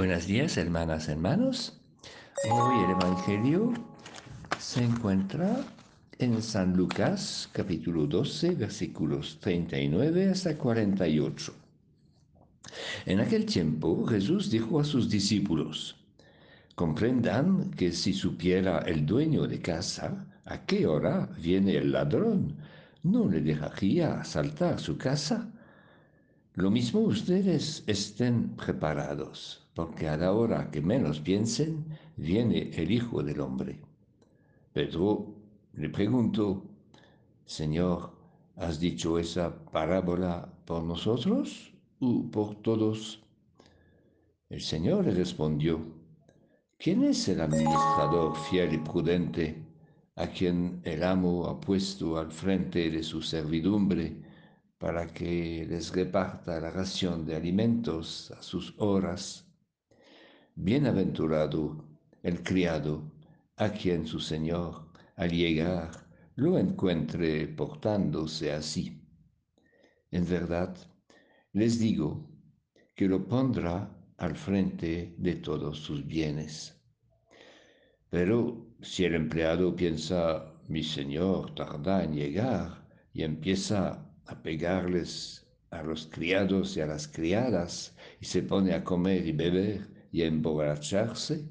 Buenos días, hermanas, hermanos. Hoy el Evangelio se encuentra en San Lucas, capítulo 12, versículos 39 hasta 48. En aquel tiempo Jesús dijo a sus discípulos, comprendan que si supiera el dueño de casa a qué hora viene el ladrón, no le dejaría asaltar su casa. Lo mismo ustedes estén preparados, porque a la hora que menos piensen, viene el Hijo del Hombre. Pedro le preguntó, Señor, ¿has dicho esa parábola por nosotros o por todos? El Señor le respondió, ¿quién es el administrador fiel y prudente a quien el amo ha puesto al frente de su servidumbre para que les reparta la ración de alimentos a sus horas? Bienaventurado el criado a quien su Señor al llegar lo encuentre portándose así. En verdad, les digo que lo pondrá al frente de todos sus bienes. Pero si el empleado piensa, mi señor tarda en llegar y empieza a pegarles a los criados y a las criadas y se pone a comer y beber y emborracharse,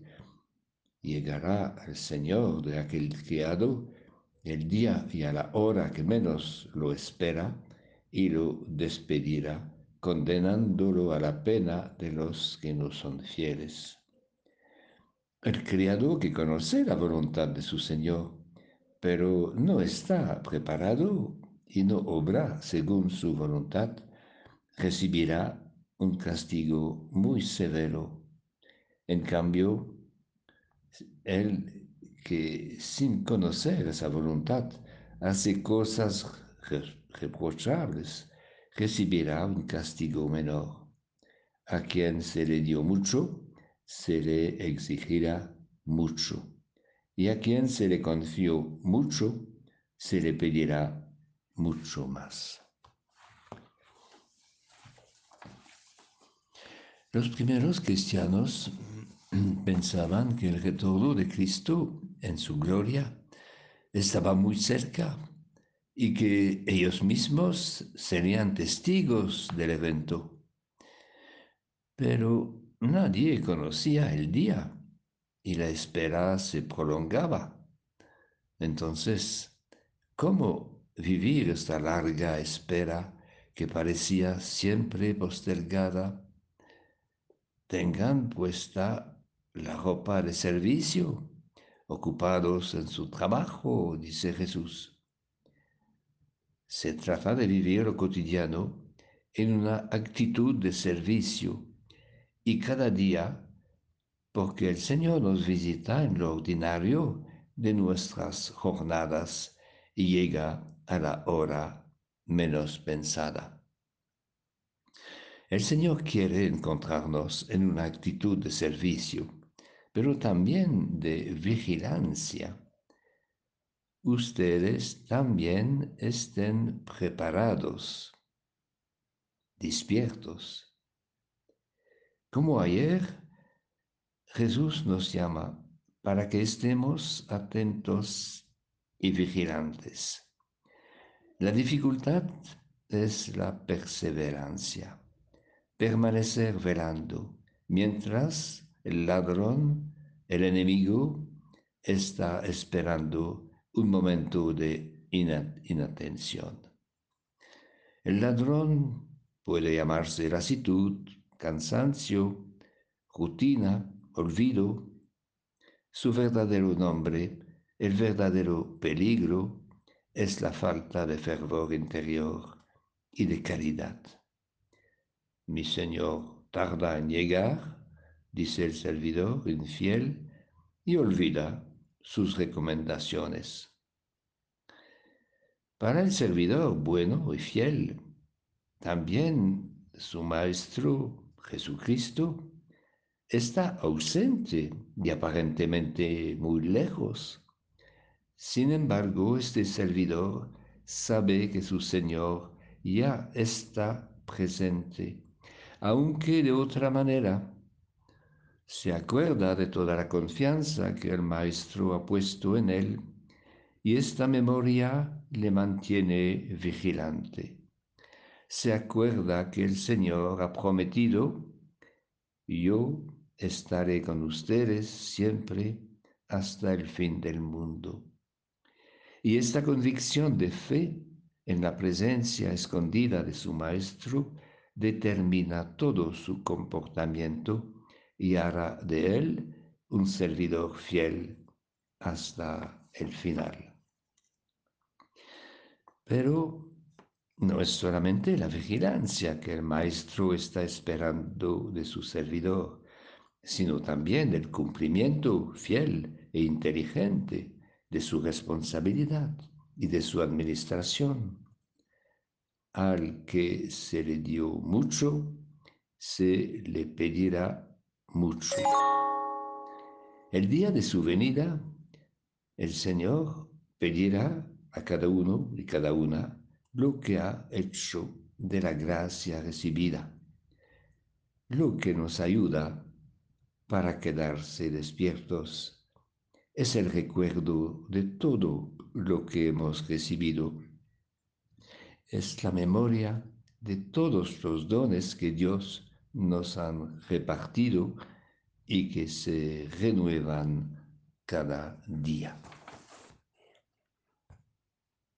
llegará el señor de aquel criado el día y a la hora que menos lo espera y lo despedirá, condenándolo a la pena de los que no son fieles. El criado que conoce la voluntad de su señor, pero no está preparado y no obra según su voluntad, recibirá un castigo muy severo. En cambio, el que sin conocer esa voluntad hace cosas reprochables, recibirá un castigo menor. A quien se le dio mucho, se le exigirá mucho, y a quien se le confió mucho, se le pedirá mucho más. Los primeros cristianos pensaban que el retorno de Cristo en su gloria estaba muy cerca y que ellos mismos serían testigos del evento. Pero Nadie conocía el día y la espera se prolongaba. Entonces, ¿cómo vivir esta larga espera que parecía siempre postergada? Tengan puesta la ropa de servicio, ocupados en su trabajo, dice Jesús. Se trata de vivir lo cotidiano en una actitud de servicio y cada día, porque el Señor nos visita en lo ordinario de nuestras jornadas y llega a la hora menos pensada. El Señor quiere encontrarnos en una actitud de servicio, pero también de vigilancia. Ustedes también estén preparados, despiertos como ayer, Jesús nos llama para que estemos atentos y vigilantes. La dificultad es la perseverancia, permanecer velando, mientras el ladrón, el enemigo, está esperando un momento de inatención. El ladrón puede llamarse lasitud, cansancio, rutina, olvido, su verdadero nombre, el verdadero peligro, es la falta de fervor interior y de caridad. Mi Señor tarda en llegar, dice el servidor infiel, y olvida sus recomendaciones. Para el servidor bueno y fiel, también su maestro Jesucristo está ausente y aparentemente muy lejos. Sin embargo, este servidor sabe que su Señor ya está presente, aunque de otra manera. Se acuerda de toda la confianza que el Maestro ha puesto en él y esta memoria le mantiene vigilante. Se acuerda que el Señor ha prometido, yo estaré con ustedes siempre hasta el fin del mundo. Y esta convicción de fe en la presencia escondida de su Maestro determina todo su comportamiento y hará de él un servidor fiel hasta el final. Pero no es solamente la vigilancia que el maestro está esperando de su servidor, sino también el cumplimiento fiel e inteligente de su responsabilidad y de su administración. Al que se le dio mucho, se le pedirá mucho. El día de su venida, el Señor pedirá a cada uno y cada una lo que ha hecho de la gracia recibida, lo que nos ayuda para quedarse despiertos es el recuerdo de todo lo que hemos recibido. Es la memoria de todos los dones que Dios nos han repartido y que se renuevan cada día.